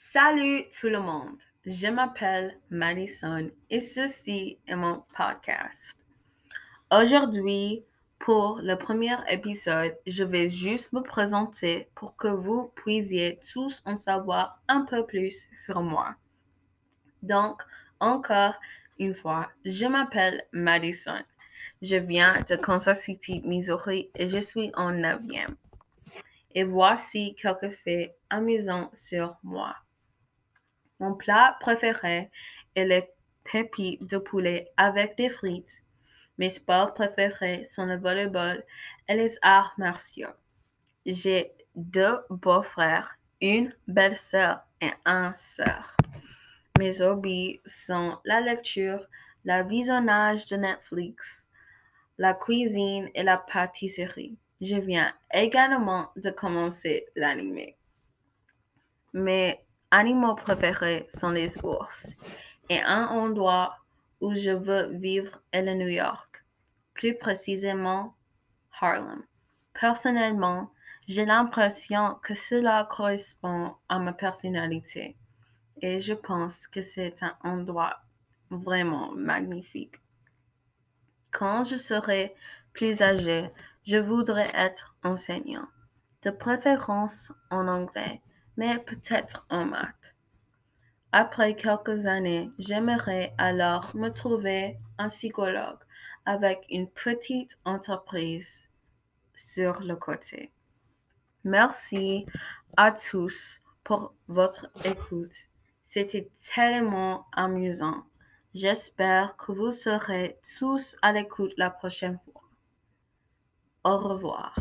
Salut tout le monde, je m'appelle Madison et ceci est mon podcast. Aujourd'hui, pour le premier épisode, je vais juste me présenter pour que vous puissiez tous en savoir un peu plus sur moi. Donc, encore une fois, je m'appelle Madison. Je viens de Kansas City, Missouri et je suis en neuvième. Et voici quelques faits amusants sur moi. Mon plat préféré est les pépites de poulet avec des frites. Mes sports préférés sont le volleyball et les arts martiaux. J'ai deux beaux-frères, une belle-sœur et un sœur. Mes hobbies sont la lecture, le visionnage de Netflix, la cuisine et la pâtisserie. Je viens également de commencer l'anime. Mes animaux préférés sont les ours et un endroit où je veux vivre est le New York, plus précisément Harlem. Personnellement, j'ai l'impression que cela correspond à ma personnalité et je pense que c'est un endroit vraiment magnifique. Quand je serai plus âgé, je voudrais être enseignant, de préférence en anglais, mais peut-être en maths. Après quelques années, j'aimerais alors me trouver un psychologue avec une petite entreprise sur le côté. Merci à tous pour votre écoute. C'était tellement amusant. J'espère que vous serez tous à l'écoute la prochaine fois. Au revoir.